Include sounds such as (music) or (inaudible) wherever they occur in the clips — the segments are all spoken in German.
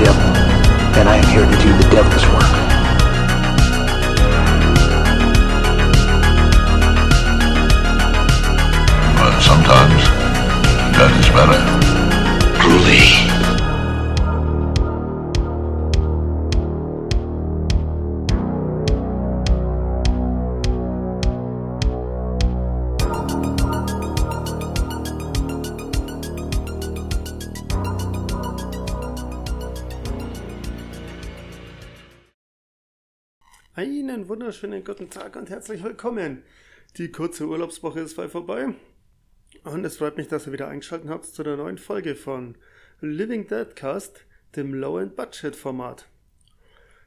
Devil, and I am here to do the devil's work. But sometimes that is better. Groovy. Wunderschönen guten Tag und herzlich willkommen. Die kurze Urlaubswoche ist bald vorbei und es freut mich, dass ihr wieder eingeschaltet habt zu der neuen Folge von Living Deadcast, dem Low-End-Budget-Format.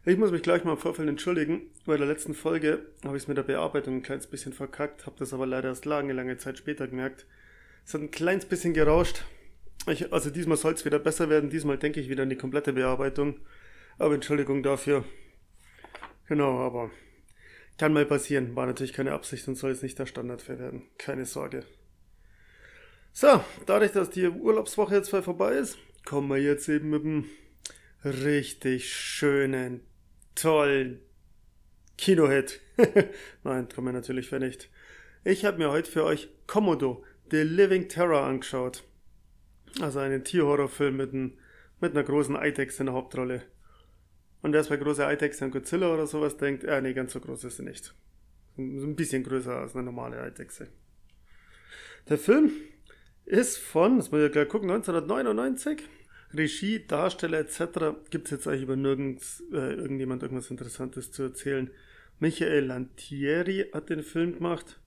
Ich muss mich gleich mal im Vorfeld entschuldigen. Bei der letzten Folge habe ich es mit der Bearbeitung ein kleines bisschen verkackt, habe das aber leider erst lange, lange Zeit später gemerkt. Es hat ein kleines bisschen gerauscht. Ich, also diesmal soll es wieder besser werden. Diesmal denke ich wieder an die komplette Bearbeitung. Aber Entschuldigung dafür. Genau, aber kann mal passieren. War natürlich keine Absicht und soll jetzt nicht der Standard für werden. Keine Sorge. So, dadurch, dass die Urlaubswoche jetzt vorbei ist, kommen wir jetzt eben mit einem richtig schönen, tollen Kinohit. (laughs) Nein, kommen wir natürlich für nicht. Ich habe mir heute für euch Komodo, The Living Terror angeschaut. Also einen Tierhorrorfilm mit, ein, mit einer großen Eidechse in der Hauptrolle. Und wer bei großer Eidechse an Godzilla oder sowas denkt, äh, nee, ganz so groß ist sie nicht. Ein bisschen größer als eine normale Eidechse. Der Film ist von, das muss ich ja gleich gucken, 1999. Regie, Darsteller etc. gibt es jetzt eigentlich über nirgends äh, irgendjemand irgendwas Interessantes zu erzählen. Michael Lantieri hat den Film gemacht.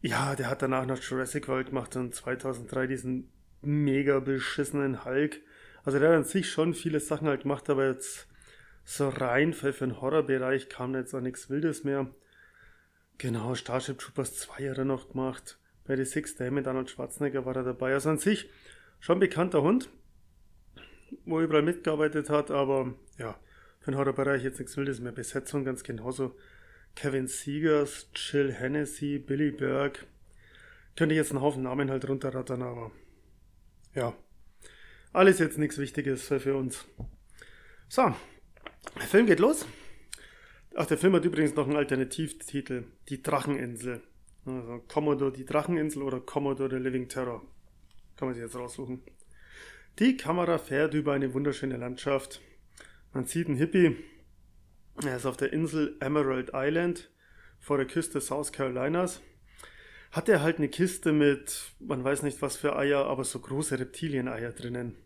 Ja, der hat danach noch Jurassic World gemacht und 2003 diesen mega beschissenen Hulk. Also der hat an sich schon viele Sachen halt gemacht, aber jetzt so rein für, den Horrorbereich kam jetzt auch nichts Wildes mehr. Genau, Starship Troopers 2 hat er noch gemacht. Bei The Six Day mit Arnold Schwarzenegger war er dabei. Also an sich schon bekannter Hund, wo er überall mitgearbeitet hat, aber ja, für den Horrorbereich jetzt nichts Wildes mehr. Besetzung ganz genauso. Kevin Seegers, Jill Hennessy, Billy Berg. Könnte ich jetzt einen Haufen Namen halt runterrattern, aber ja. Alles jetzt nichts Wichtiges für uns. So, der Film geht los. Ach, der Film hat übrigens noch einen Alternativtitel. Die Dracheninsel. Also Commodore die Dracheninsel oder Commodore the Living Terror. Kann man sich jetzt raussuchen. Die Kamera fährt über eine wunderschöne Landschaft. Man sieht einen Hippie. Er ist auf der Insel Emerald Island vor der Küste South Carolinas. Hat er halt eine Kiste mit, man weiß nicht was für Eier, aber so große Reptilieneier drinnen.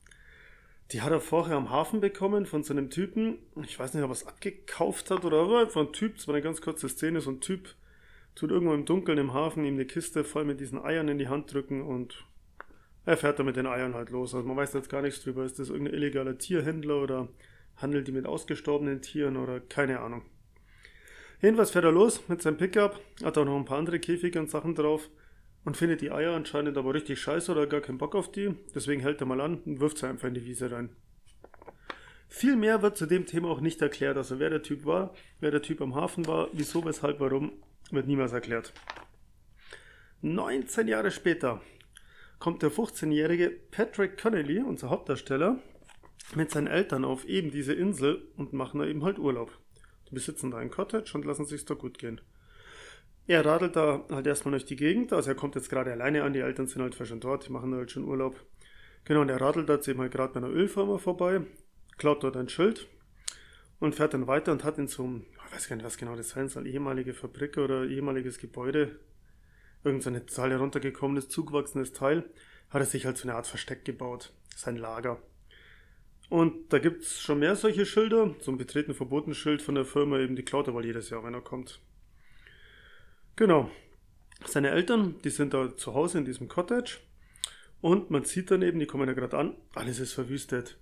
Die hat er vorher am Hafen bekommen von so einem Typen. Ich weiß nicht, ob er es abgekauft hat oder aber einfach ein Typ. Das war eine ganz kurze Szene. So ein Typ tut irgendwo im Dunkeln im Hafen ihm eine Kiste voll mit diesen Eiern in die Hand drücken und er fährt dann mit den Eiern halt los. Also man weiß jetzt gar nichts drüber. Ist das irgendein illegaler Tierhändler oder handelt die mit ausgestorbenen Tieren oder keine Ahnung. Jedenfalls fährt er los mit seinem Pickup, hat auch noch ein paar andere Käfige und Sachen drauf und findet die Eier anscheinend aber richtig scheiße oder gar keinen Bock auf die. Deswegen hält er mal an und wirft sie einfach in die Wiese rein. Viel mehr wird zu dem Thema auch nicht erklärt. Also wer der Typ war, wer der Typ am Hafen war, wieso, weshalb, warum, wird niemals erklärt. 19 Jahre später kommt der 15-jährige Patrick Connelly, unser Hauptdarsteller, mit seinen Eltern auf eben diese Insel und machen da eben halt Urlaub. Die besitzen da ein Cottage und lassen sich's da gut gehen. Er radelt da halt erstmal durch die Gegend, also er kommt jetzt gerade alleine an, die Eltern sind halt schon dort, die machen da halt schon Urlaub. Genau, und er radelt da jetzt eben halt gerade bei einer Ölfirma vorbei, klaut dort ein Schild und fährt dann weiter und hat in so einem, ich weiß gar nicht, was genau das sein soll, ehemalige Fabrik oder ehemaliges Gebäude, irgend so Zahl heruntergekommenes, zugewachsenes Teil, hat er sich halt so eine Art Versteck gebaut, sein Lager. Und da gibt's schon mehr solche Schilder, so ein betreten verboten Schild von der Firma, eben die klaut er wohl jedes Jahr, wenn er kommt. Genau. Seine Eltern, die sind da zu Hause in diesem Cottage und man sieht dann eben, die kommen ja gerade an, alles ist verwüstet.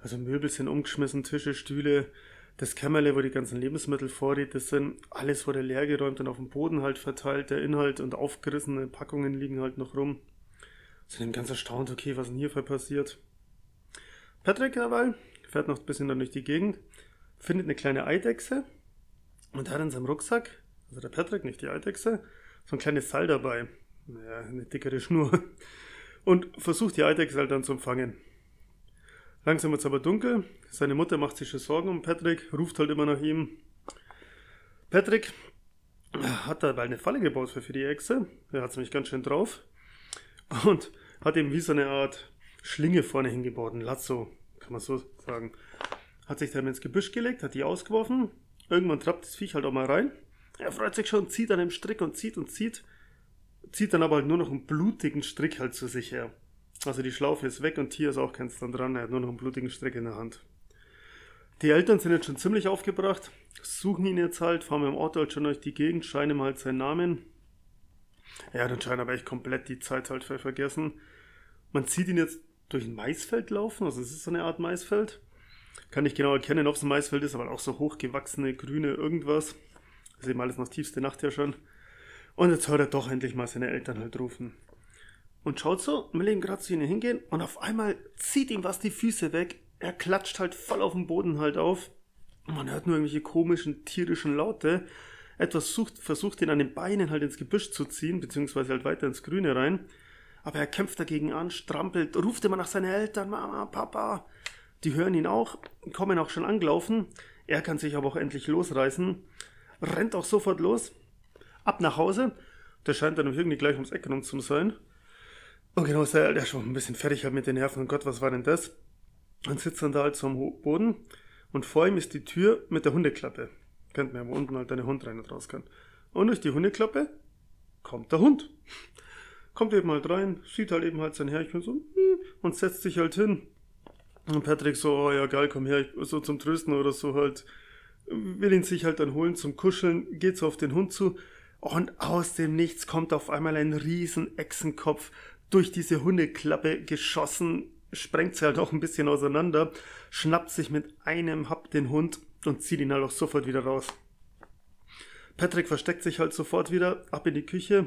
Also Möbel sind umgeschmissen, Tische, Stühle, das Kämmerle, wo die ganzen Lebensmittelvorräte sind, alles wurde leergeräumt und auf dem Boden halt verteilt, der Inhalt und aufgerissene Packungen liegen halt noch rum. Sind eben ganz erstaunt, okay, was denn hier passiert. Patrick dabei fährt noch ein bisschen dann durch die Gegend, findet eine kleine Eidechse und hat in seinem Rucksack, also der Patrick, nicht die Eidechse, so ein kleines Seil dabei. Ja, eine dickere Schnur. Und versucht die Eidechse halt dann zu empfangen. Langsam wird es aber dunkel. Seine Mutter macht sich schon Sorgen um Patrick, ruft halt immer nach ihm. Patrick hat dabei eine Falle gebaut für, die Echse. Er hat es nämlich ganz schön drauf. Und hat eben wie so eine Art Schlinge vorne hingebaut, ein Lasso, kann man so sagen. Hat sich dann ins Gebüsch gelegt, hat die ausgeworfen. Irgendwann trappt das Viech halt auch mal rein. Er freut sich schon, zieht an dem Strick und zieht und zieht. Zieht dann aber halt nur noch einen blutigen Strick halt zu sich her. Also die Schlaufe ist weg und hier ist auch keins dann dran. Er hat nur noch einen blutigen Strick in der Hand. Die Eltern sind jetzt schon ziemlich aufgebracht, suchen ihn jetzt halt, fahren mit dem Auto halt schon durch die Gegend, schreien ihm halt seinen Namen. Er hat anscheinend aber echt komplett die Zeit halt vergessen. Man sieht ihn jetzt durch ein Maisfeld laufen, also es ist so eine Art Maisfeld. Kann nicht genau erkennen, ob es ein Maisfeld ist, aber auch so hochgewachsene, grüne irgendwas. Ist eben alles noch tiefste Nacht ja schon. Und jetzt hört er doch endlich mal seine Eltern halt rufen. Und schaut so, will ihm gerade zu ihnen hingehen und auf einmal zieht ihm was die Füße weg. Er klatscht halt voll auf dem Boden halt auf. Man hört nur irgendwelche komischen tierischen Laute. Etwas sucht, versucht ihn an den Beinen halt ins Gebüsch zu ziehen, beziehungsweise halt weiter ins Grüne rein. Aber er kämpft dagegen an, strampelt, ruft immer nach seinen Eltern, Mama, Papa. Die hören ihn auch, kommen auch schon angelaufen. Er kann sich aber auch endlich losreißen, rennt auch sofort los, ab nach Hause. Der scheint dann irgendwie gleich ums Eck rum zu sein. Und genau ist der, der schon ein bisschen fertig halt mit den Nerven. Und Gott, was war denn das? Und sitzt dann da halt so am Boden und vor ihm ist die Tür mit der Hundeklappe. Kennt man ja, wo unten halt eine Hund rein und raus kann. Und durch die Hundeklappe kommt der Hund. Kommt eben halt rein, sieht halt eben halt sein Herrchen so und setzt sich halt hin. Und Patrick so, oh ja geil, komm her, so zum Trösten oder so halt, will ihn sich halt dann holen zum Kuscheln, geht so auf den Hund zu und aus dem Nichts kommt auf einmal ein riesen Echsenkopf durch diese Hundeklappe geschossen, sprengt sie halt auch ein bisschen auseinander, schnappt sich mit einem Happ den Hund und zieht ihn halt auch sofort wieder raus. Patrick versteckt sich halt sofort wieder ab in die Küche,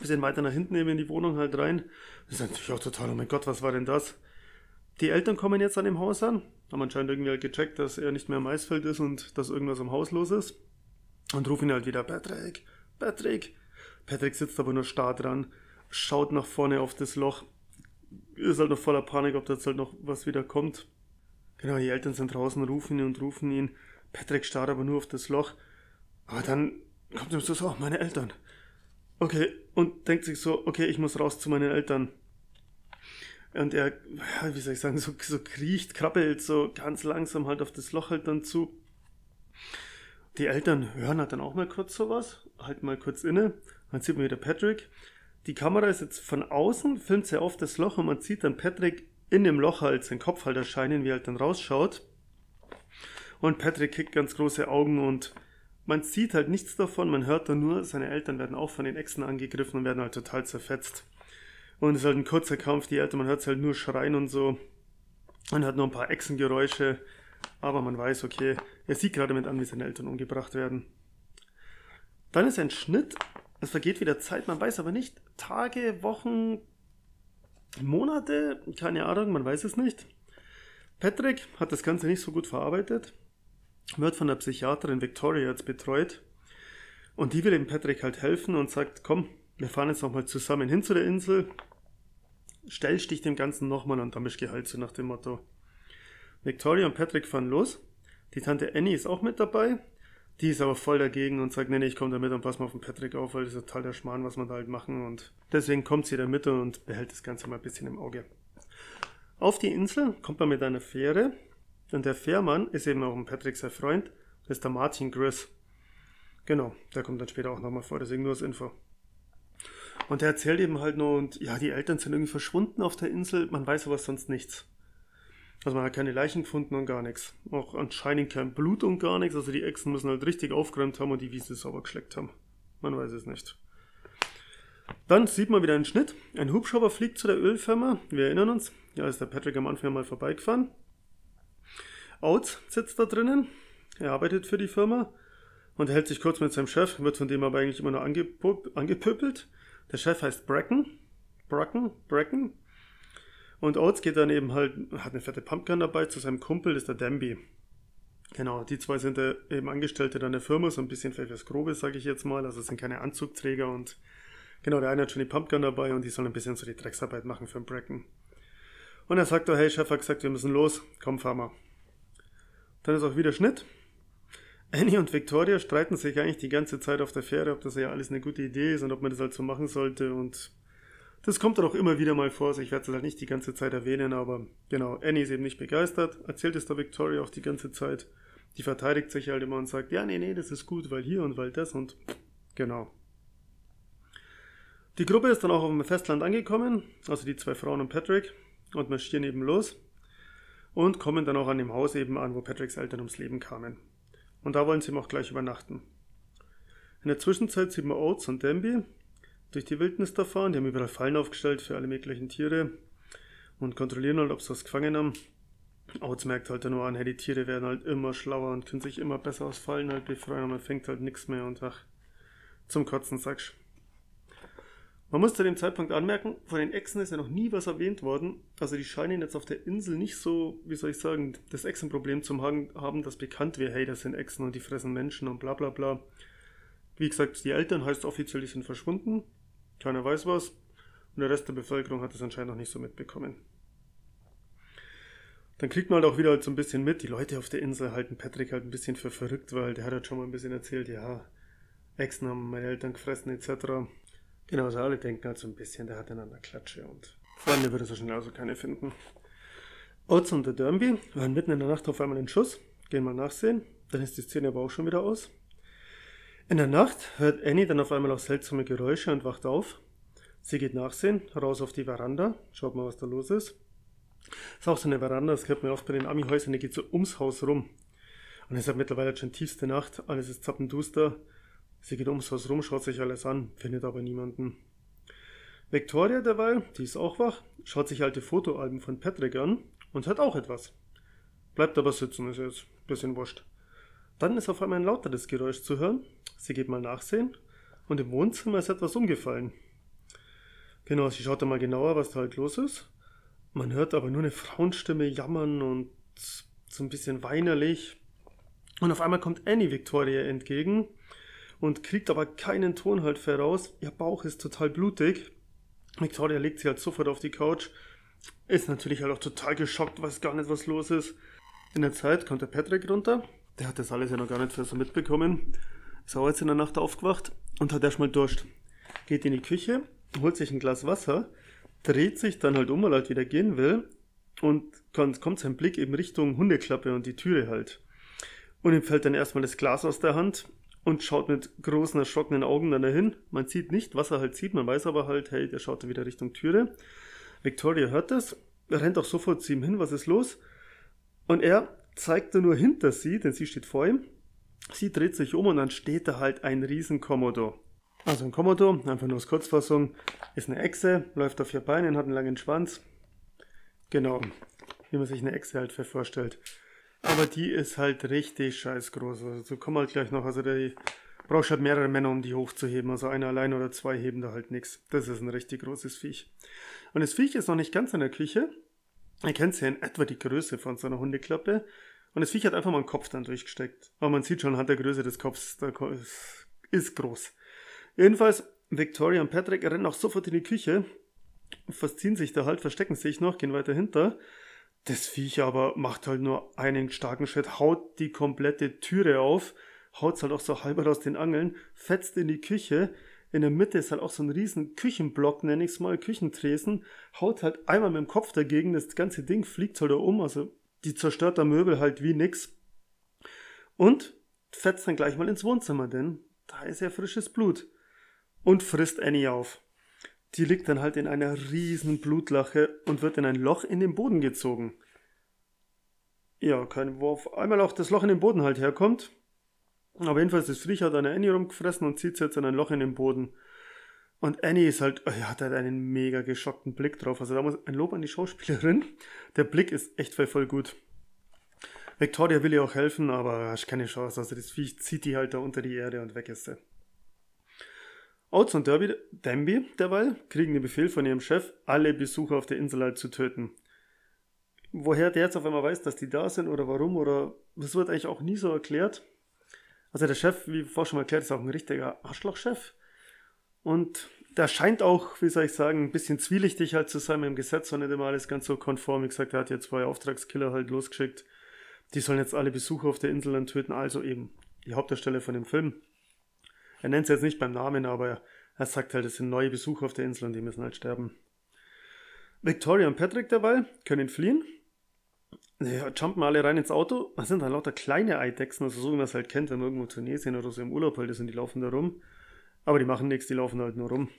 bisschen weiter nach hinten eben in die Wohnung halt rein. Das ist natürlich auch total, oh mein Gott, was war denn das? Die Eltern kommen jetzt an dem Haus an, haben anscheinend irgendwie halt gecheckt, dass er nicht mehr im Maisfeld ist und dass irgendwas am Haus los ist. Und rufen ihn halt wieder, Patrick, Patrick. Patrick sitzt aber nur starr dran, schaut nach vorne auf das Loch, ist halt noch voller Panik, ob da jetzt halt noch was wieder kommt. Genau, die Eltern sind draußen, rufen ihn und rufen ihn. Patrick starrt aber nur auf das Loch. Aber dann kommt ihm so, so, meine Eltern. Okay, und denkt sich so, okay, ich muss raus zu meinen Eltern. Und er, wie soll ich sagen, so, so kriecht, krabbelt so ganz langsam halt auf das Loch halt dann zu. Die Eltern hören halt dann auch mal kurz sowas, halt mal kurz inne. Dann sieht man wieder Patrick. Die Kamera ist jetzt von außen, filmt sehr oft das Loch und man sieht dann Patrick in dem Loch halt seinen Kopf halt erscheinen, wie er halt dann rausschaut. Und Patrick kriegt ganz große Augen und man sieht halt nichts davon, man hört dann nur, seine Eltern werden auch von den Echsen angegriffen und werden halt total zerfetzt. Und es ist halt ein kurzer Kampf, die Eltern, man hört halt nur schreien und so. Man hört noch ein paar Echsengeräusche, aber man weiß, okay, er sieht gerade mit an, wie seine Eltern umgebracht werden. Dann ist ein Schnitt, es vergeht wieder Zeit, man weiß aber nicht, Tage, Wochen, Monate, keine Ahnung, man weiß es nicht. Patrick hat das Ganze nicht so gut verarbeitet, wird von der Psychiaterin Victoria jetzt betreut und die will dem Patrick halt helfen und sagt, komm, wir fahren jetzt nochmal zusammen hin zu der Insel, stellst dich dem Ganzen nochmal und dann bist du geheilt, so nach dem Motto. Victoria und Patrick fahren los, die Tante Annie ist auch mit dabei, die ist aber voll dagegen und sagt, nee, nee, ich komme da mit und pass mal auf den Patrick auf, weil das ist total der Schmarrn, was man da halt machen und deswegen kommt sie da mit und behält das Ganze mal ein bisschen im Auge. Auf die Insel kommt man mit einer Fähre und der Fährmann ist eben auch ein Patrick sein Freund, das ist der Martin Griss. Genau, der kommt dann später auch nochmal vor, deswegen nur als Info. Und er erzählt eben halt nur, und ja, die Eltern sind irgendwie verschwunden auf der Insel, man weiß aber sonst nichts. Also man hat keine Leichen gefunden und gar nichts. Auch anscheinend kein Blut und gar nichts. Also die Echsen müssen halt richtig aufgeräumt haben und die Wiese sauber geschleckt haben. Man weiß es nicht. Dann sieht man wieder einen Schnitt. Ein Hubschrauber fliegt zu der Ölfirma. Wir erinnern uns. Ja, ist der Patrick am Anfang mal vorbeigefahren. Oates sitzt da drinnen, er arbeitet für die Firma und hält sich kurz mit seinem Chef, wird von dem aber eigentlich immer nur angepöpelt. Der Chef heißt Bracken, Bracken, Bracken. Und Oates geht dann eben halt, hat eine fette Pumpgun dabei zu seinem Kumpel, das ist der Danby. Genau, die zwei sind äh, eben Angestellte dann der Firma, so ein bisschen was Grobes, sage ich jetzt mal. Also sind keine Anzugträger und genau, der eine hat schon die Pumpgun dabei und die sollen ein bisschen so die Drecksarbeit machen für den Bracken. Und er sagt, oh, hey, Chef hat gesagt, wir müssen los, komm, fahr mal. Dann ist auch wieder Schnitt. Annie und Victoria streiten sich eigentlich die ganze Zeit auf der Fähre, ob das ja alles eine gute Idee ist und ob man das halt so machen sollte. Und das kommt dann auch immer wieder mal vor. Also ich werde es halt nicht die ganze Zeit erwähnen, aber genau, Annie ist eben nicht begeistert, erzählt es der Victoria auch die ganze Zeit. Die verteidigt sich halt immer und sagt, ja, nee, nee, das ist gut, weil hier und weil das und genau. Die Gruppe ist dann auch auf dem Festland angekommen, also die zwei Frauen und Patrick, und marschieren eben los und kommen dann auch an dem Haus eben an, wo Patricks Eltern ums Leben kamen. Und da wollen sie eben auch gleich übernachten. In der Zwischenzeit sieht man Oates und Denby durch die Wildnis da fahren. Die haben überall Fallen aufgestellt für alle möglichen Tiere und kontrollieren halt, ob sie was gefangen haben. Oates merkt halt nur an, hey, die Tiere werden halt immer schlauer und können sich immer besser aus Fallen halt befreien und man fängt halt nichts mehr und ach, zum Kotzen sagst. Man muss zu dem Zeitpunkt anmerken, von den Echsen ist ja noch nie was erwähnt worden. Also die scheinen jetzt auf der Insel nicht so, wie soll ich sagen, das Echsenproblem zu haben, dass bekannt wäre, hey, das sind Echsen und die fressen Menschen und bla bla bla. Wie gesagt, die Eltern heißt offiziell, die sind verschwunden. Keiner weiß was. Und der Rest der Bevölkerung hat es anscheinend noch nicht so mitbekommen. Dann kriegt man halt auch wieder halt so ein bisschen mit, die Leute auf der Insel halten Patrick halt ein bisschen für verrückt, weil der hat halt schon mal ein bisschen erzählt, ja, Echsen haben meine Eltern gefressen etc. Genau, also alle denken halt so ein bisschen, der hat einander Klatsche und Freunde würde so schnell also keine finden. Oates und der Derby waren mitten in der Nacht auf einmal in Schuss, gehen mal nachsehen, dann ist die Szene aber auch schon wieder aus. In der Nacht hört Annie dann auf einmal auch seltsame Geräusche und wacht auf. Sie geht nachsehen, raus auf die Veranda, schaut mal, was da los ist. Ist auch so eine Veranda, das kennt man oft bei den Ami-Häusern, die geht so ums Haus rum. Und es ist halt mittlerweile schon tiefste Nacht, alles ist zappenduster. Sie geht ums Haus rum, schaut sich alles an, findet aber niemanden. Victoria derweil, die ist auch wach, schaut sich alte Fotoalben von Patrick an und hört auch etwas. Bleibt aber sitzen, ist jetzt bisschen wurscht. Dann ist auf einmal ein lauteres Geräusch zu hören. Sie geht mal nachsehen und im Wohnzimmer ist etwas umgefallen. Genau, sie schaut da mal genauer, was da halt los ist. Man hört aber nur eine Frauenstimme jammern und so ein bisschen weinerlich. Und auf einmal kommt Annie Victoria entgegen und kriegt aber keinen Ton halt heraus. Ihr Bauch ist total blutig. Victoria legt sie halt sofort auf die Couch. Ist natürlich halt auch total geschockt, weiß gar nicht, was los ist. In der Zeit kommt der Patrick runter. Der hat das alles ja noch gar nicht so mitbekommen. Ist auch jetzt in der Nacht aufgewacht und hat erstmal Durst. Geht in die Küche, holt sich ein Glas Wasser, dreht sich dann halt um, weil er halt wieder gehen will und kommt sein Blick eben Richtung Hundeklappe und die Türe halt. Und ihm fällt dann erstmal das Glas aus der Hand und schaut mit großen, erschrockenen Augen dann dahin. Man sieht nicht, was er halt sieht, man weiß aber halt, hey, der schaut dann wieder Richtung Türe. Victoria hört das, rennt auch sofort zu ihm hin, was ist los? Und er zeigt nur hinter sie, denn sie steht vor ihm. Sie dreht sich um und dann steht da halt ein riesen Komodo. Also ein Komodo, einfach nur als Kurzfassung, ist eine Echse, läuft auf vier Beinen, hat einen langen Schwanz. Genau, wie man sich eine Echse halt vorstellt. Aber die ist halt richtig scheiß groß. Also so kommen halt gleich noch. Also die brauchst halt mehrere Männer, um die hochzuheben. Also einer allein oder zwei heben da halt nichts. Das ist ein richtig großes Viech. Und das Viech ist noch nicht ganz in der Küche. Ihr kennt ja in etwa die Größe von so einer Hundeklappe. Und das Viech hat einfach mal einen Kopf dann durchgesteckt. Aber man sieht schon, hat der Größe des Kopfs, der Ko ist groß. Jedenfalls, Victoria und Patrick rennen auch sofort in die Küche, verziehen sich da halt, verstecken sich noch, gehen weiter hinter. Das Viech aber macht halt nur einen starken Schritt, haut die komplette Türe auf, haut's halt auch so halber aus den Angeln, fetzt in die Küche. In der Mitte ist halt auch so ein riesen Küchenblock, nenne ich es mal, Küchentresen, haut halt einmal mit dem Kopf dagegen, das ganze Ding fliegt halt da um, also die zerstört der Möbel halt wie nix. Und fetzt dann gleich mal ins Wohnzimmer, denn da ist ja frisches Blut. Und frisst Annie auf. Die liegt dann halt in einer riesen Blutlache und wird in ein Loch in den Boden gezogen. Ja, kein, auf einmal auch das Loch in den Boden halt herkommt. Aber jedenfalls, das Viech hat eine Annie rumgefressen und zieht jetzt in ein Loch in den Boden. Und Annie ist halt, ja, hat halt einen mega geschockten Blick drauf. Also da muss ein Lob an die Schauspielerin. Der Blick ist echt voll, voll gut. Victoria will ihr auch helfen, aber hast keine Chance. Also das Viech zieht die halt da unter die Erde und weg ist sie. Oates und Derby, Danby derweil kriegen den Befehl von ihrem Chef, alle Besucher auf der Insel halt zu töten. Woher der jetzt auf einmal weiß, dass die da sind oder warum oder das wird eigentlich auch nie so erklärt. Also der Chef, wie vorher schon mal erklärt, ist auch ein richtiger Arschlochchef. Und der scheint auch, wie soll ich sagen, ein bisschen zwielichtig halt zu sein mit dem Gesetz und nicht immer alles ganz so konform. Wie gesagt, er hat jetzt zwei Auftragskiller halt losgeschickt. Die sollen jetzt alle Besucher auf der Insel dann töten, also eben die Hauptdarsteller von dem Film. Er nennt es jetzt nicht beim Namen, aber er, sagt halt, es sind neue Besucher auf der Insel und die müssen halt sterben. Victoria und Patrick derweil können fliehen. Ja, jumpen alle rein ins Auto. Das sind halt lauter kleine Eidechsen, also so wie man es halt kennt, wenn man irgendwo in Tunesien oder so im Urlaub halt ist und die laufen da rum. Aber die machen nichts, die laufen halt nur rum.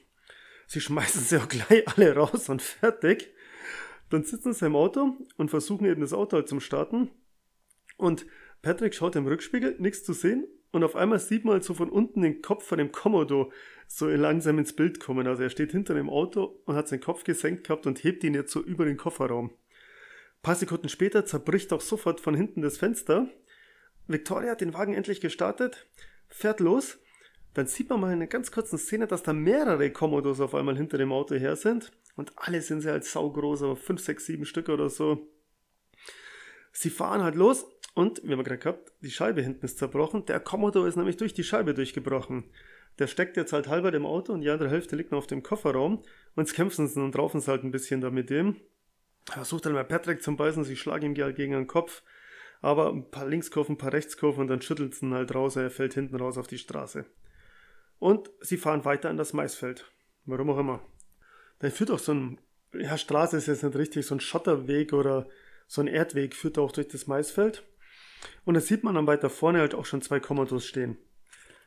Sie schmeißen sie auch gleich alle raus und fertig. Dann sitzen sie im Auto und versuchen eben das Auto halt zum Starten. Und Patrick schaut im Rückspiegel, nichts zu sehen. Und auf einmal sieht man halt so von unten den Kopf von dem Komodo so langsam ins Bild kommen. Also er steht hinter dem Auto und hat seinen Kopf gesenkt gehabt und hebt ihn jetzt so über den Kofferraum. Ein paar Sekunden später zerbricht auch sofort von hinten das Fenster. Victoria hat den Wagen endlich gestartet, fährt los. Dann sieht man mal in einer ganz kurzen Szene, dass da mehrere Komodos auf einmal hinter dem Auto her sind. Und alle sind sie halt saugroß, aber 5, 6, 7 Stück oder so. Sie fahren halt los und, wie haben gerade gehabt, die Scheibe hinten ist zerbrochen. Der Commodore ist nämlich durch die Scheibe durchgebrochen. Der steckt jetzt halt halber im Auto und die andere Hälfte liegt noch auf dem Kofferraum. Und jetzt kämpfen sie und raufen sie halt ein bisschen da mit dem. Er versucht dann mal Patrick zum Beißen, sie schlagen ihm halt gegen den Kopf. Aber ein paar Linkskurven, ein paar Rechtskurven und dann schüttelt ihn halt raus, er fällt hinten raus auf die Straße. Und sie fahren weiter in das Maisfeld. Warum auch immer. Da führt auch so ein, ja, Straße ist jetzt nicht richtig, so ein Schotterweg oder so ein Erdweg führt auch durch das Maisfeld. Und da sieht man dann weiter vorne halt auch schon zwei Kommandos stehen.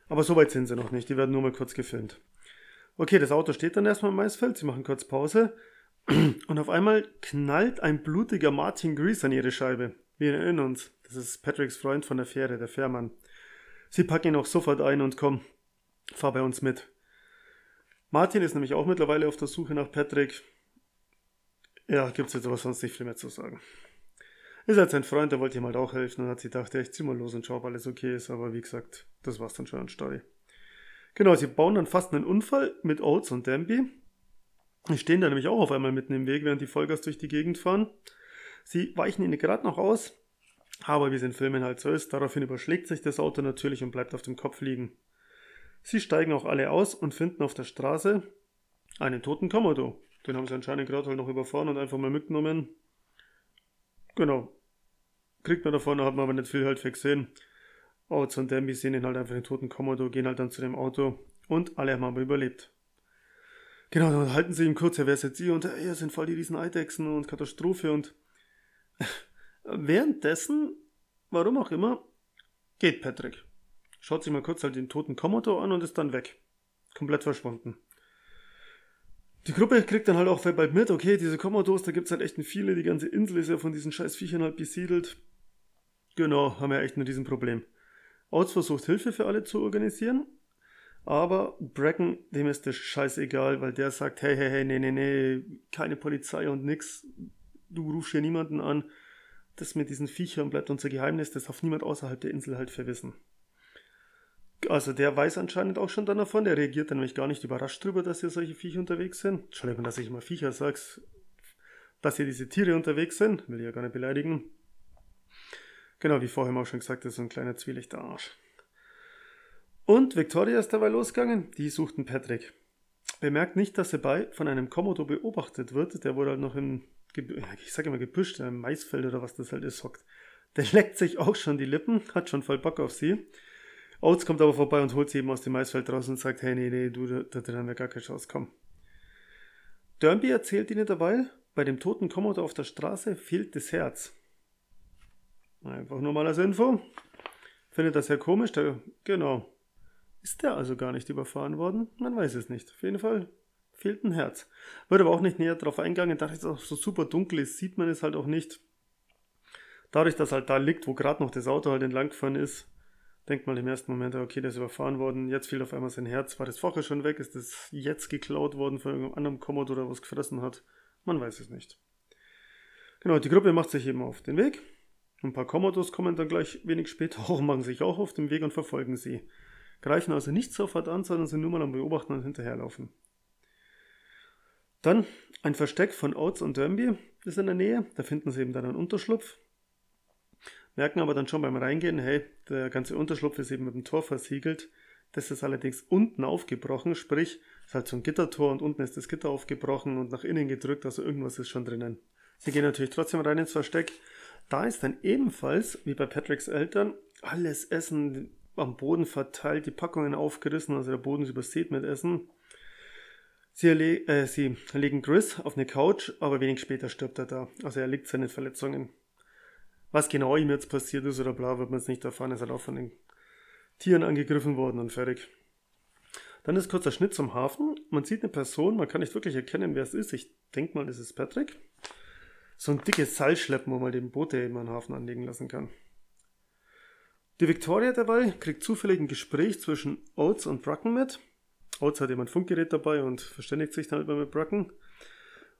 Aber so weit sind sie noch nicht, die werden nur mal kurz gefilmt. Okay, das Auto steht dann erstmal im Maisfeld, sie machen kurz Pause (clears throat) und auf einmal knallt ein blutiger Martin Grease an ihre Scheibe. Wir erinnern uns, das ist Patricks Freund von der Fähre, der Fährmann. Sie packen ihn auch sofort ein und kommen, fahr bei uns mit. Martin ist nämlich auch mittlerweile auf der Suche nach Patrick. Ja, gibt's jetzt aber sonst nicht viel mehr zu sagen. Ist halt sein Freund, der wollte ihm halt auch helfen und hat sich gedacht, ja, ich zieh mal los und schau, ob alles okay ist. Aber wie gesagt, das war's dann schon an Story. Genau, sie bauen dann fast einen Unfall mit Oates und Danby. Die stehen da nämlich auch auf einmal mitten im Weg, während die Vollgas durch die Gegend fahren. Sie weichen ihnen gerade noch aus, aber wie es in Filmen halt so ist, daraufhin überschlägt sich das Auto natürlich und bleibt auf dem Kopf liegen. Sie steigen auch alle aus und finden auf der Straße einen toten Komodo. Den haben sie anscheinend gerade halt noch überfahren und einfach mal mitgenommen. Genau, kriegt man davon, hat man aber nicht viel halt gesehen. Oates und Danby sehen ihn halt einfach den toten Komodo, gehen halt dann zu dem Auto und alle haben aber überlebt. Genau, dann halten sie ihm kurz, ja, wer ist jetzt ihr? Und ja, sind voll die riesen Eidechsen und Katastrophe und (laughs) währenddessen, warum auch immer, geht Patrick. Schaut sich mal kurz halt den toten Komodo an und ist dann weg. Komplett verschwunden. Die Gruppe kriegt dann halt auch bald mit, okay, diese Komodos, da gibt es halt echt viele, die ganze Insel ist ja von diesen scheiß Viechern halt besiedelt. Genau, haben wir echt ein Riesenproblem. Oates versucht Hilfe für alle zu organisieren, aber Bracken, dem ist das scheißegal, weil der sagt, hey, hey, hey, nee, nee, nee, keine Polizei und nix, du rufst hier niemanden an. Das mit diesen Viechern bleibt unser Geheimnis, das darf niemand außerhalb der Insel halt verwissen. Also der weiß anscheinend auch schon dann davon, der reagiert dann nämlich gar nicht überrascht drüber, dass hier solche Viecher unterwegs sind. Entschuldigung, dass ich immer Viecher sage, dass hier diese Tiere unterwegs sind, will ich ja gar nicht beleidigen. Genau, wie vorhin auch schon gesagt, das ist so ein kleiner zwielichter Arsch. Und Victoria ist dabei losgegangen, die suchten Patrick. Bemerkt nicht, dass er bei von einem Komodo beobachtet wird, der wurde halt noch im, ich sage immer Gebüsch, im Maisfeld oder was das halt ist, hockt. Der leckt sich auch schon die Lippen, hat schon voll Bock auf sie. Oates kommt aber vorbei und holt sie eben aus dem Maisfeld raus und sagt, hey, nee, nee, du, da, da haben wir gar keine Chance, komm. Derby erzählt ihnen dabei, bei dem toten Komodo auf der Straße fehlt das Herz. Einfach nur mal als Info. Findet das sehr komisch, der, genau. Ist der also gar nicht überfahren worden? Man weiß es nicht. Auf jeden Fall fehlt ein Herz. Wird aber auch nicht näher darauf eingegangen, da es auch so super dunkel ist, sieht man es halt auch nicht. Dadurch, dass halt da liegt, wo gerade noch das Auto halt entlang gefahren ist, denkt man im ersten Moment, okay, der ist überfahren worden, jetzt fehlt auf einmal sein Herz. War das vorher schon weg? Ist das jetzt geklaut worden von irgendeinem anderen Commodore oder was gefressen hat? Man weiß es nicht. Genau, die Gruppe macht sich eben auf den Weg Ein paar Kommodos kommen dann gleich wenig später auch, machen sich auch auf den Weg und verfolgen sie. Greifen also nicht sofort an, sondern sind nur mal am Beobachten und hinterherlaufen. Dann ein Versteck von Oates und Derby ist in der Nähe. Da finden sie eben dann einen Unterschlupf. Merken aber dann schon beim Reingehen, hey, der ganze Unterschlupf ist eben mit dem Tor versiegelt. Das ist allerdings unten aufgebrochen, sprich, ist halt so ein Gittertor und unten ist das Gitter aufgebrochen und nach innen gedrückt, also irgendwas ist schon drinnen. Sie gehen natürlich trotzdem rein ins Versteck. Da ist dann ebenfalls, wie bei Patricks Eltern, alles Essen am Boden verteilt, die Packungen aufgerissen, also der Boden ist übersät mit Essen. Sie, äh, sie legen Chris auf eine Couch, aber wenig später stirbt er da. Also er liegt seine Verletzungen. Was genau ihm jetzt passiert ist oder bla, wird man jetzt nicht erfahren. Er ist halt auch von den Tieren angegriffen worden und fertig. Dann ist kurzer Schnitt zum Hafen. Man sieht eine Person, man kann nicht wirklich erkennen, wer es ist. Ich denke mal, es ist Patrick. So ein dickes Seilschleppen, wo man den Boote eben am Hafen anlegen lassen kann. Die Victoria dabei kriegt zufällig ein Gespräch zwischen Oates und Bracken mit. Oates hat jemand Funkgerät dabei und verständigt sich dann halt mit Bracken.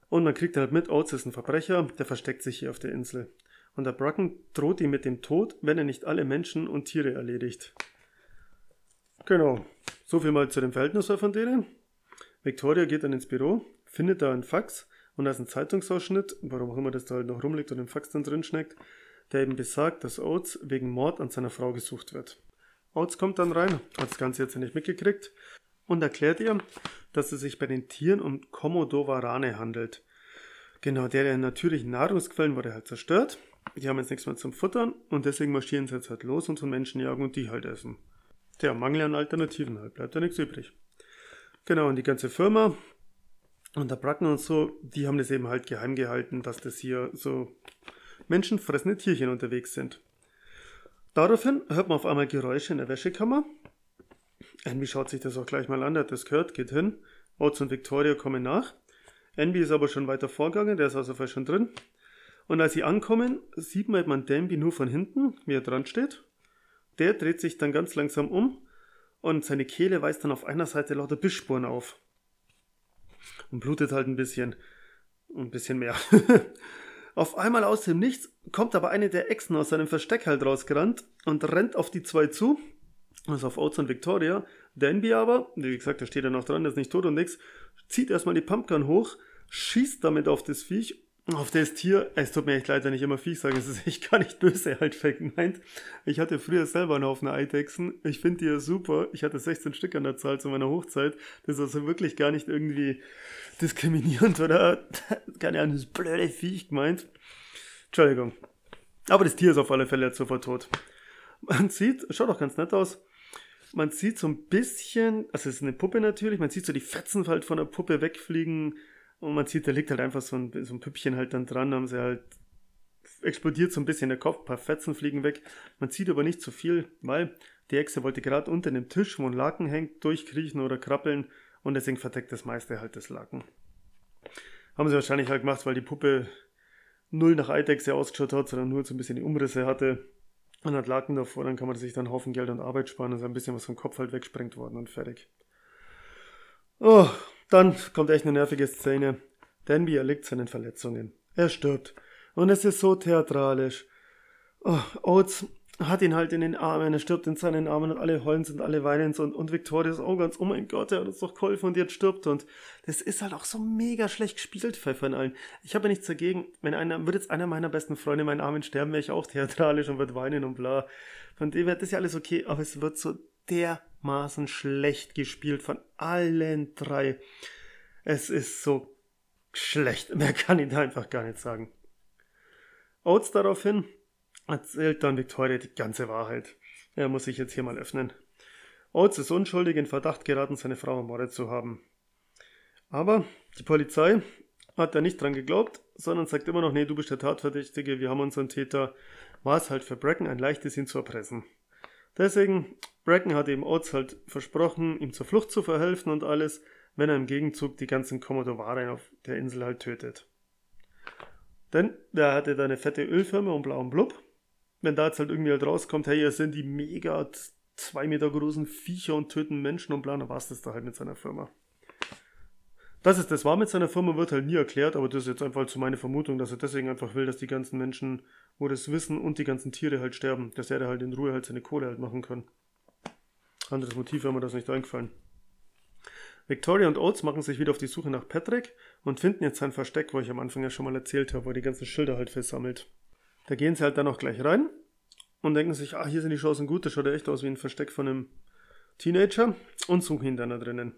Und man kriegt halt mit, Oates ist ein Verbrecher, der versteckt sich hier auf der Insel. Und der Bracken droht ihm mit dem Tod, wenn er nicht alle Menschen und Tiere erledigt. Genau, so viel mal zu dem Verhältnis von denen. Victoria geht dann ins Büro, findet da einen Fax und da ist ein Zeitungsausschnitt, warum auch immer das da halt noch rumliegt und im Fax dann drin schneckt, der eben besagt, dass Oates wegen Mord an seiner Frau gesucht wird. Oates kommt dann rein, hat das Ganze jetzt nicht mitgekriegt und erklärt ihr, dass es sich bei den Tieren um Komodowarane handelt. Genau, deren natürlichen Nahrungsquellen wurde halt zerstört. Die haben jetzt nichts mehr zum Futtern und deswegen marschieren sie jetzt halt los und von Menschen jagen und die halt essen. Der Mangel an Alternativen halt, bleibt da nichts übrig. Genau, und die ganze Firma und der Bracken und so, die haben das eben halt geheim gehalten, dass das hier so menschenfressende Tierchen unterwegs sind. Daraufhin hört man auf einmal Geräusche in der Wäschekammer Envy schaut sich das auch gleich mal an, der hat das gehört, geht hin. Oates und Victoria kommen nach. Envy ist aber schon weiter vorgegangen, der ist also fast schon drin. Und als sie ankommen, sieht man eben Danby nur von hinten, wie er dran steht. Der dreht sich dann ganz langsam um und seine Kehle weist dann auf einer Seite lauter Bissspuren auf. Und blutet halt ein bisschen. Ein bisschen mehr. (laughs) auf einmal aus dem Nichts kommt aber eine der Echsen aus seinem Versteck halt rausgerannt und rennt auf die zwei zu also auf Oates und Victoria. Danby aber, wie gesagt, da steht er noch dran, der ist nicht tot und nix, zieht erstmal die Pumpgun hoch, schießt damit auf das Viech, auf das Tier. Es tut mir echt leid, wenn ich immer Viech sage, es ist echt gar nicht böse halt gemeint. Ich hatte früher selber einen Haufen Eidechsen. Ich finde die ja super. Ich hatte 16 Stück an der Zahl zu meiner Hochzeit. Das ist also wirklich gar nicht irgendwie diskriminierend oder (laughs) keine Ahnung, das blöde Viech gemeint. Entschuldigung. Aber das Tier ist auf alle Fälle jetzt sofort tot. Man sieht, schaut auch ganz nett aus. Man sieht so ein bisschen, also es ist eine Puppe natürlich, man sieht so die Fetzen halt von der Puppe wegfliegen und man sieht, da liegt halt einfach so ein, so ein Püppchen halt dann dran, haben sie halt explodiert so ein bisschen der Kopf, ein paar Fetzen fliegen weg. Man sieht aber nicht zu so viel, weil die Echse wollte gerade unter dem Tisch, wo ein Laken hängt, durchkriechen oder krabbeln und deswegen verdeckt das meiste halt das Laken. Haben sie wahrscheinlich halt gemacht, weil die Puppe null nach Eidechse ausgeschaut hat, sondern nur so ein bisschen die Umrisse hatte und hat Laken davor, dann kann man sich dann Haufen Geld und Arbeit sparen, und ist ein bisschen was vom Kopf halt wegsprengt worden und fertig. Oh, dann kommt echt eine nervige Szene. Danby erliegt seinen Verletzungen. Er stirbt. Und es ist so theatralisch. Oh, Oates hat ihn halt in den Armen, er stirbt in seinen Armen und alle heulen und alle weinen und, und Victoria ist auch ganz, oh mein Gott, er hat uns doch geholfen und jetzt stirbt und das ist halt auch so mega schlecht gespielt von allen. Ich habe ja nichts dagegen, wenn einer, würde jetzt einer meiner besten Freunde in meinen Armen sterben, wäre ich auch theatralisch und würde weinen und bla. Von dem her, das ja alles okay, aber es wird so dermaßen schlecht gespielt von allen drei. Es ist so schlecht, (laughs) mehr kann ich da einfach gar nicht sagen. Oates daraufhin, erzählt dann Victoria die ganze Wahrheit. Er muss sich jetzt hier mal öffnen. Oates ist unschuldig in Verdacht geraten, seine Frau ermordet zu haben. Aber die Polizei hat da nicht dran geglaubt, sondern sagt immer noch, nee, du bist der Tatverdächtige, wir haben unseren Täter. War es halt für Bracken ein leichtes, ihn zu erpressen. Deswegen, Bracken hat eben Oates halt versprochen, ihm zur Flucht zu verhelfen und alles, wenn er im Gegenzug die ganzen Kommodowaren auf der Insel halt tötet. Denn der hatte da eine fette Ölfirma und blauen Blub wenn da jetzt halt irgendwie halt rauskommt, hey, ihr sind die mega zwei Meter großen Viecher und töten Menschen und bla, dann war es das da halt mit seiner Firma. Dass es das war mit seiner Firma, wird halt nie erklärt, aber das ist jetzt einfach so meine Vermutung, dass er deswegen einfach will, dass die ganzen Menschen, wo das wissen und die ganzen Tiere halt sterben, dass er da halt in Ruhe halt seine Kohle halt machen kann. Anderes Motiv wäre mir das nicht eingefallen. Victoria und Oates machen sich wieder auf die Suche nach Patrick und finden jetzt sein Versteck, wo ich am Anfang ja schon mal erzählt habe, wo er die ganzen Schilder halt versammelt. Da gehen sie halt dann auch gleich rein und denken sich, ah, hier sind die Chancen gut, das schaut ja echt aus wie ein Versteck von einem Teenager und suchen ihn dann da drinnen.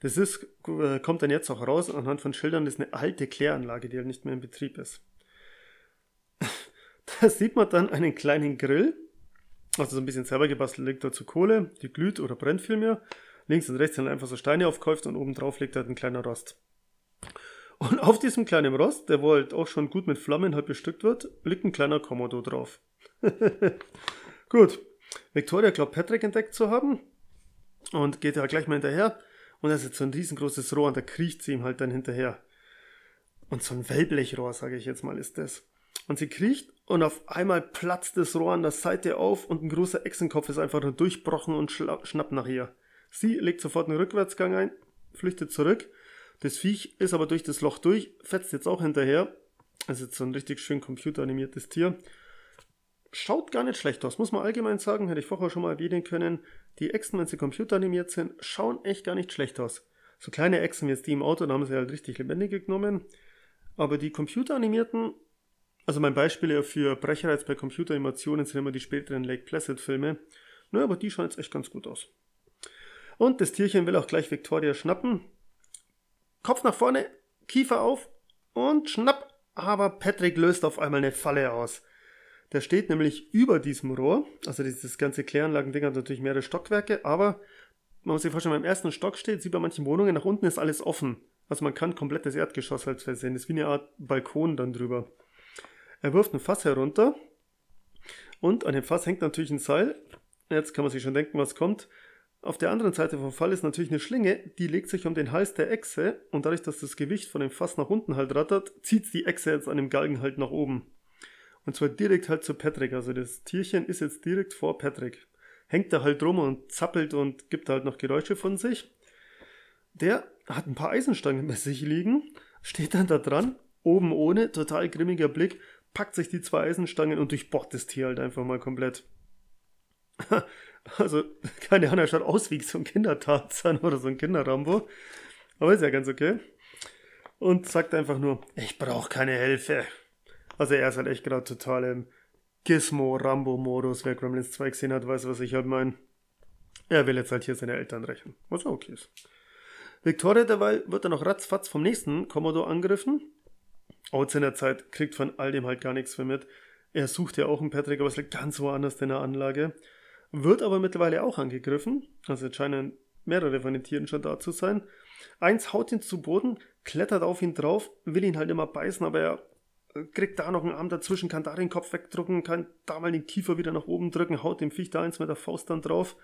Das ist, äh, kommt dann jetzt auch raus, anhand von Schildern, das ist eine alte Kläranlage, die halt nicht mehr in Betrieb ist. (laughs) da sieht man dann einen kleinen Grill, also so ein bisschen selber gebastelt, liegt dazu Kohle, die glüht oder brennt vielmehr. Links und rechts sind einfach so Steine aufgekauft und oben drauf liegt halt ein kleiner Rost. Und auf diesem kleinen Rost, der wohl halt auch schon gut mit Flammen halt bestückt wird, liegt ein kleiner Komodo drauf. (laughs) gut. Victoria glaubt Patrick entdeckt zu haben und geht ja gleich mal hinterher. Und da ist jetzt so ein riesengroßes Rohr und da kriecht sie ihm halt dann hinterher. Und so ein Wellblechrohr, sage ich jetzt mal, ist das. Und sie kriecht und auf einmal platzt das Rohr an der Seite auf und ein großer Echsenkopf ist einfach nur durchbrochen und schnappt nach ihr. Sie legt sofort einen Rückwärtsgang ein, flüchtet zurück. Das Viech ist aber durch das Loch durch, fetzt jetzt auch hinterher. Das ist jetzt so ein richtig schön computeranimiertes Tier. Schaut gar nicht schlecht aus, muss man allgemein sagen, hätte ich vorher schon mal erwähnen können. Die Echsen, wenn sie computeranimiert sind, schauen echt gar nicht schlecht aus. So kleine Echsen wie jetzt die im Auto, da haben sie halt richtig lebendig genommen. Aber die computeranimierten, also mein Beispiel für Brecherreiz bei Computeranimationen sind immer die späteren Lake Placid Filme. Naja, aber die schauen jetzt echt ganz gut aus. Und das Tierchen will auch gleich Victoria schnappen. Kopf nach vorne, Kiefer auf und schnapp. Aber Patrick löst auf einmal eine Falle aus. Der steht nämlich über diesem Rohr. Also dieses ganze Kläranlagending hat natürlich mehrere Stockwerke, aber man muss sich vorstellen, wenn man im ersten Stock steht, sieht bei manchen Wohnungen, nach unten ist alles offen. Also man kann komplett das Erdgeschoss halt versehen. Das ist wie eine Art Balkon dann drüber. Er wirft ein Fass herunter und an dem Fass hängt natürlich ein Seil. Jetzt kann man sich schon denken, was kommt. Auf der anderen Seite vom Fall ist natürlich eine Schlinge, die legt sich um den Hals der Echse und dadurch, dass das Gewicht von dem Fass nach unten halt rattert, zieht die Echse jetzt an dem Galgen halt nach oben. Und zwar direkt halt zu Patrick. Also das Tierchen ist jetzt direkt vor Patrick. Hängt da halt rum und zappelt und gibt halt noch Geräusche von sich. Der hat ein paar Eisenstangen bei sich liegen, steht dann da dran, oben ohne, total grimmiger Blick, packt sich die zwei Eisenstangen und durchbohrt das Tier halt einfach mal komplett. (laughs) Also, keine Ahnung, er schaut aus wie so ein Kindertarzan oder so ein Kinderrambo. Aber ist ja ganz okay. Und sagt einfach nur, ich brauche keine Hilfe. Also er ist halt echt gerade total im Gizmo-Rambo-Modus. Wer Gremlins 2 gesehen hat, weiß, was ich halt meine. Er will jetzt halt hier seine Eltern rächen. Was auch okay ist. Victoria derweil wird dann noch ratzfatz vom nächsten Commodore angegriffen. Oates in der Zeit kriegt von all dem halt gar nichts mehr mit. Er sucht ja auch einen Patrick, aber es liegt ganz woanders in der Anlage. Wird aber mittlerweile auch angegriffen. Also jetzt scheinen mehrere von den Tieren schon da zu sein. Eins haut ihn zu Boden, klettert auf ihn drauf, will ihn halt immer beißen, aber er kriegt da noch einen Arm dazwischen, kann da den Kopf wegdrücken, kann da mal den Kiefer wieder nach oben drücken, haut dem Viech da eins mit der Faust dann drauf,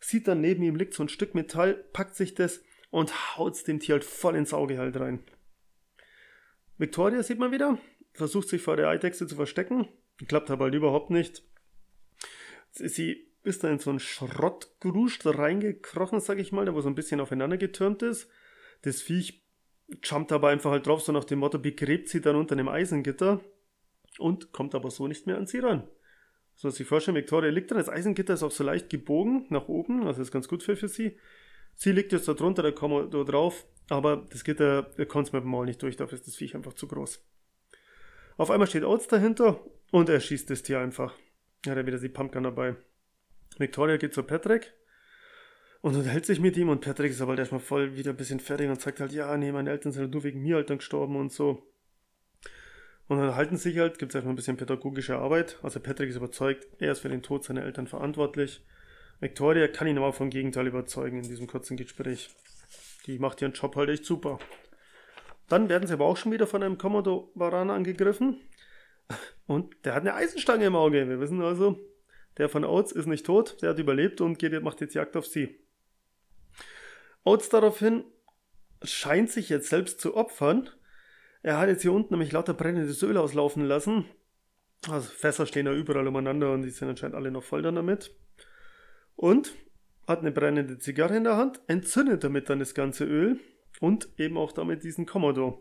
sieht dann neben ihm liegt so ein Stück Metall, packt sich das und haut dem Tier halt voll ins Auge halt rein. Victoria sieht man wieder, versucht sich vor der Eidechse zu verstecken, klappt aber halt überhaupt nicht. Sie ist da in so einen Schrottgruscht reingekrochen, sag ich mal, der wo so ein bisschen aufeinander getürmt ist. Das Viech jumpt aber einfach halt drauf, so nach dem Motto, begräbt sie dann unter einem Eisengitter und kommt aber so nicht mehr an sie ran. So sich vorstellen, Victoria liegt dran, das Eisengitter ist auch so leicht gebogen nach oben, also ist ganz gut für, für sie. Sie liegt jetzt da drunter, da kommen wir da drauf, aber das Gitter kommt mit dem Maul nicht durch, dafür ist das Viech einfach zu groß. Auf einmal steht Oates dahinter und er schießt das Tier einfach. Er hat er wieder die Pumpgun dabei. Victoria geht zu Patrick und unterhält sich mit ihm und Patrick ist aber halt erstmal voll wieder ein bisschen fertig und sagt halt, ja, nee, meine Eltern sind nur wegen mir halt dann gestorben und so. Und dann halten sich halt, gibt es erstmal ein bisschen pädagogische Arbeit. Also Patrick ist überzeugt, er ist für den Tod seiner Eltern verantwortlich. Victoria kann ihn aber vom Gegenteil überzeugen in diesem kurzen Gespräch. Die macht ihren Job halt echt super. Dann werden sie aber auch schon wieder von einem Komodo Varan angegriffen. Und der hat eine Eisenstange im Auge. Wir wissen also, der von Oates ist nicht tot, der hat überlebt und geht, macht jetzt Jagd auf sie. Oates daraufhin scheint sich jetzt selbst zu opfern. Er hat jetzt hier unten nämlich lauter brennendes Öl auslaufen lassen. Also Fässer stehen da überall umeinander und die sind anscheinend alle noch voll dann damit. Und hat eine brennende Zigarre in der Hand, entzündet damit dann das ganze Öl. Und eben auch damit diesen Commodore.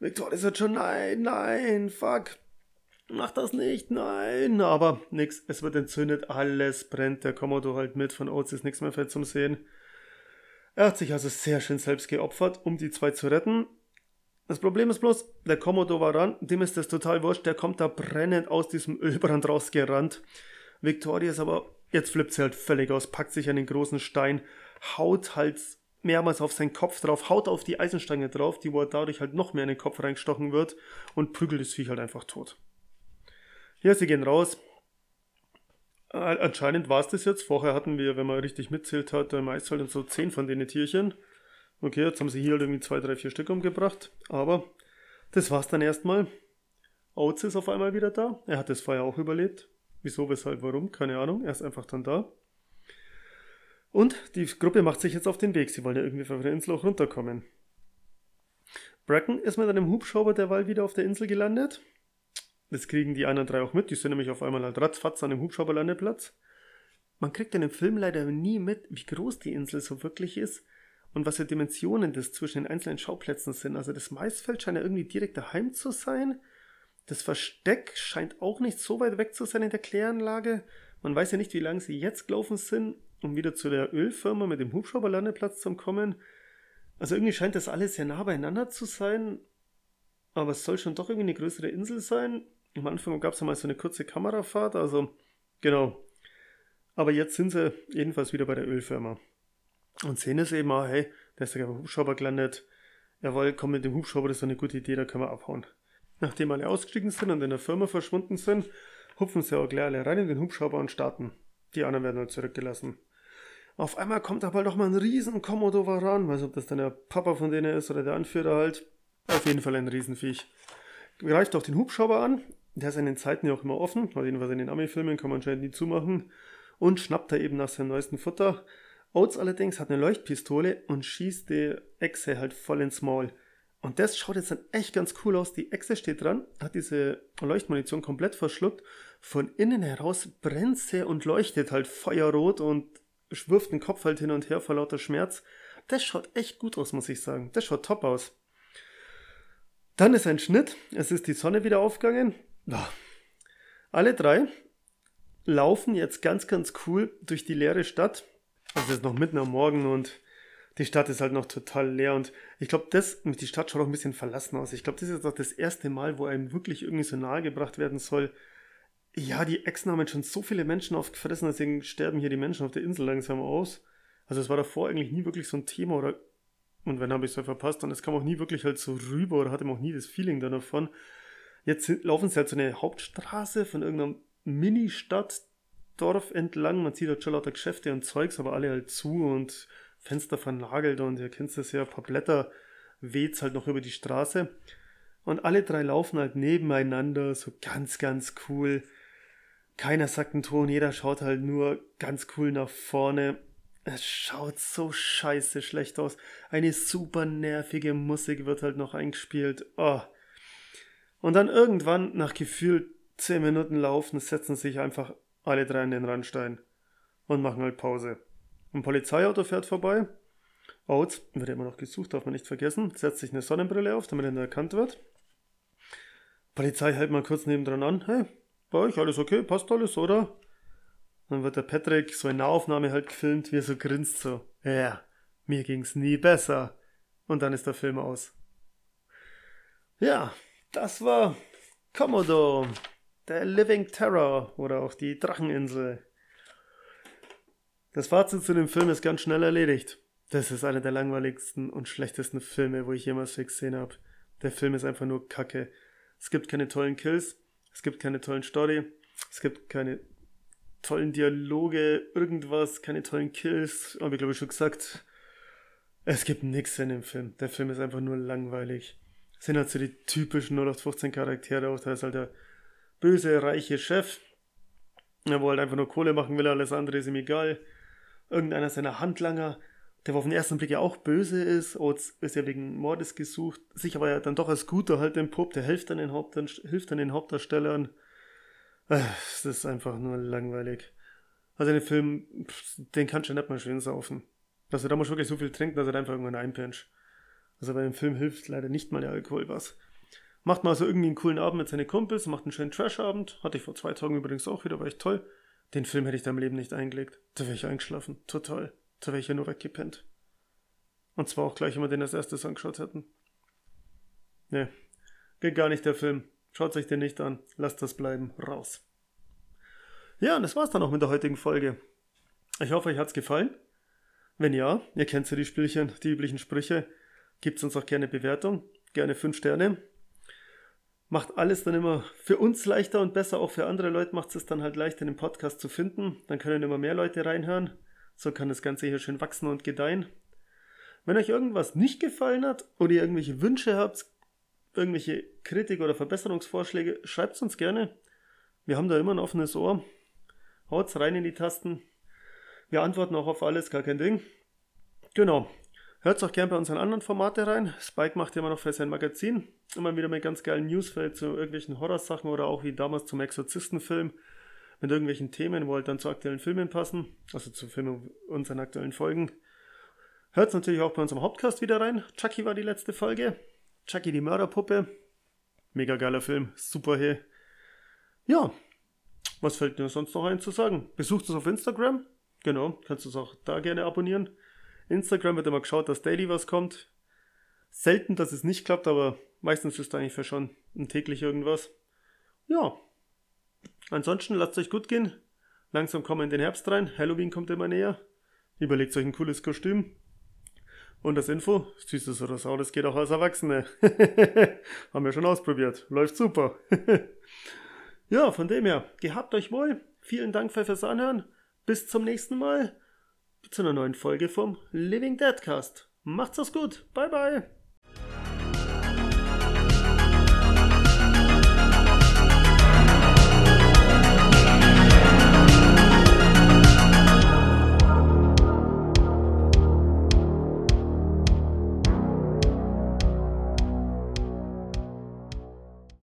Victoria sagt schon, nein, nein, fuck. Mach das nicht, nein. Aber nix, es wird entzündet, alles brennt. Der Commodore halt mit, von Oates ist nichts mehr fett zum Sehen. Er hat sich also sehr schön selbst geopfert, um die zwei zu retten. Das Problem ist bloß, der Commodore war ran, dem ist das total wurscht, der kommt da brennend aus diesem Ölbrand rausgerannt. Victoria ist aber, jetzt flippt sie halt völlig aus, packt sich an den großen Stein, haut halt mehrmals auf seinen Kopf drauf, haut auf die Eisenstange drauf, die wo dadurch halt noch mehr in den Kopf reingestochen wird und prügelt das Viech halt einfach tot. Ja, sie gehen raus. Äh, anscheinend war es das jetzt. Vorher hatten wir, wenn man richtig mitzählt hat, meist halt so zehn von den Tierchen. Okay, jetzt haben sie hier halt irgendwie zwei, drei, vier Stück umgebracht. Aber das war's dann erstmal. Oates ist auf einmal wieder da. Er hat das Feuer auch überlebt. Wieso, weshalb, warum? Keine Ahnung. Er ist einfach dann da. Und die Gruppe macht sich jetzt auf den Weg. Sie wollen ja irgendwie von der Insel auch runterkommen. Bracken ist mit einem Hubschrauber derweil wieder auf der Insel gelandet. Das kriegen die anderen drei auch mit. Die sind nämlich auf einmal halt ratzfatz an dem Hubschrauberlandeplatz. Man kriegt in dem Film leider nie mit, wie groß die Insel so wirklich ist und was für Dimensionen das zwischen den einzelnen Schauplätzen sind. Also das Maisfeld scheint ja irgendwie direkt daheim zu sein. Das Versteck scheint auch nicht so weit weg zu sein in der Kläranlage. Man weiß ja nicht, wie lange sie jetzt gelaufen sind, um wieder zu der Ölfirma mit dem Hubschrauberlandeplatz zu kommen. Also irgendwie scheint das alles sehr nah beieinander zu sein. Aber es soll schon doch irgendwie eine größere Insel sein. Am Anfang gab es ja mal so eine kurze Kamerafahrt, also genau. Aber jetzt sind sie jedenfalls wieder bei der Ölfirma. Und sehen es eben auch, hey, da ist der Hubschrauber gelandet. Jawohl, komm mit dem Hubschrauber, das ist eine gute Idee, da können wir abhauen. Nachdem alle ausgestiegen sind und in der Firma verschwunden sind, hupfen sie auch gleich alle rein in den Hubschrauber und starten. Die anderen werden halt zurückgelassen. Auf einmal kommt aber doch mal ein riesen Commodore ran, weiß ob das dann der Papa von denen ist oder der Anführer halt. Auf jeden Fall ein Riesenviech. Greift auch den Hubschrauber an, der ist in den Zeiten ja auch immer offen, auf jeden Fall in den Ami-Filmen kann man anscheinend nie zumachen, und schnappt da eben nach seinem neuesten Futter Oates allerdings hat eine Leuchtpistole und schießt die Echse halt voll ins Maul. Und das schaut jetzt dann echt ganz cool aus. Die Echse steht dran, hat diese Leuchtmunition komplett verschluckt. Von innen heraus brennt sie und leuchtet halt feuerrot und wirft den Kopf halt hin und her vor lauter Schmerz. Das schaut echt gut aus, muss ich sagen. Das schaut top aus. Dann ist ein Schnitt. Es ist die Sonne wieder aufgegangen. Alle drei laufen jetzt ganz, ganz cool durch die leere Stadt. Es ist noch mitten am Morgen und die Stadt ist halt noch total leer und ich glaube, das, die Stadt schaut auch ein bisschen verlassen aus. Ich glaube, das ist jetzt auch das erste Mal, wo einem wirklich irgendwie so nahe gebracht werden soll. Ja, die Echsen haben jetzt schon so viele Menschen aufgefressen, deswegen sterben hier die Menschen auf der Insel langsam aus. Also es war davor eigentlich nie wirklich so ein Thema oder und wenn habe ich es ja verpasst und es kam auch nie wirklich halt so rüber oder hatte man auch nie das Feeling davon. Jetzt laufen sie halt so eine Hauptstraße von irgendeiner Mini-Stadt Dorf entlang. Man sieht halt schon lauter Geschäfte und Zeugs, aber alle halt zu und Fenster vernagelt und ihr kennt das ja, ein paar Blätter weht's halt noch über die Straße. Und alle drei laufen halt nebeneinander, so ganz, ganz cool. Keiner sagt einen Ton, jeder schaut halt nur ganz cool nach vorne. Es schaut so scheiße schlecht aus. Eine super nervige Musik wird halt noch eingespielt. Oh. Und dann irgendwann, nach gefühlt 10 Minuten Laufen, setzen sich einfach alle drei an den Randstein und machen halt Pause. Ein Polizeiauto fährt vorbei. Oates wird immer noch gesucht, darf man nicht vergessen. Setzt sich eine Sonnenbrille auf, damit er nicht erkannt wird. Polizei hält mal kurz nebendran an. Hey, bei euch alles okay? Passt alles, oder? Dann wird der Patrick so in Nahaufnahme halt gefilmt, wie er so grinst so. Ja, mir ging's nie besser. Und dann ist der Film aus. Ja, das war Commodore. Der Living Terror oder auch die Dracheninsel. Das Fazit zu dem Film ist ganz schnell erledigt. Das ist einer der langweiligsten und schlechtesten Filme, wo ich jemals gesehen habe. Der Film ist einfach nur Kacke. Es gibt keine tollen Kills, es gibt keine tollen Story, es gibt keine tollen Dialoge, irgendwas, keine tollen Kills, habe ich glaube ich schon gesagt. Es gibt nichts in dem Film. Der Film ist einfach nur langweilig. Es sind halt so die typischen 0815 Charaktere, auch da ist halt der böse, reiche Chef, wo halt einfach nur Kohle machen will, alles andere ist ihm egal. Irgendeiner seiner Handlanger, der auf den ersten Blick ja auch böse ist, Oates ist ja wegen Mordes gesucht, sich aber ja dann doch als guter halt Pup, der hilft dann den, Haupt, hilft dann den Hauptdarstellern. Das ist einfach nur langweilig. Also den Film, den kannst du nicht mal schön saufen. Also da musst du wirklich so viel trinken, dass er einfach irgendwann einpinscht. Also bei dem Film hilft leider nicht mal der Alkohol was. Macht mal so irgendwie einen coolen Abend mit seinen Kumpels, macht einen schönen Trash-Abend. Hatte ich vor zwei Tagen übrigens auch wieder, war echt toll. Den Film hätte ich da im Leben nicht eingelegt. Da wäre ich eingeschlafen. Total. Da wäre ich ja nur weggepennt. Und zwar auch gleich, wenn wir den als erstes angeschaut hätten. Ne, geht gar nicht der Film. Schaut euch den nicht an. Lasst das bleiben. Raus. Ja, und das war's dann auch mit der heutigen Folge. Ich hoffe, euch hat's gefallen. Wenn ja, ihr kennt ja die Spielchen, die üblichen Sprüche. Gebt uns auch gerne Bewertung. Gerne 5 Sterne. Macht alles dann immer für uns leichter und besser. Auch für andere Leute macht es dann halt leichter, den Podcast zu finden. Dann können immer mehr Leute reinhören. So kann das Ganze hier schön wachsen und gedeihen. Wenn euch irgendwas nicht gefallen hat oder ihr irgendwelche Wünsche habt, irgendwelche Kritik oder Verbesserungsvorschläge, schreibt uns gerne. Wir haben da immer ein offenes Ohr. Haut's rein in die Tasten. Wir antworten auch auf alles, gar kein Ding. Genau. Hört auch gerne bei unseren anderen Formate rein. Spike macht ja immer noch für sein Magazin immer wieder mit ganz geilen Newsfeld zu irgendwelchen Horrorsachen oder auch wie damals zum Exorzistenfilm mit irgendwelchen Themen, wo halt dann zu aktuellen Filmen passen, also zu Filmen unseren aktuellen Folgen. Hört natürlich auch bei unserem Hauptcast wieder rein. Chucky war die letzte Folge. Chucky die Mörderpuppe. Mega geiler Film. Super hey. Ja. Was fällt mir sonst noch ein zu sagen? Besucht uns auf Instagram. Genau, kannst du es auch da gerne abonnieren. Instagram wird immer geschaut, dass daily was kommt. Selten, dass es nicht klappt, aber meistens ist eigentlich für schon ein täglich irgendwas. Ja. Ansonsten lasst euch gut gehen. Langsam kommen wir in den Herbst rein. Halloween kommt immer näher. Überlegt euch ein cooles Kostüm. Und das Info, süßes oder saures geht auch als Erwachsene. (laughs) Haben wir schon ausprobiert. Läuft super. (laughs) ja, von dem her, gehabt euch wohl. Vielen Dank fürs Anhören. Bis zum nächsten Mal. Zu einer neuen Folge vom Living Deadcast. Macht's es gut. Bye bye.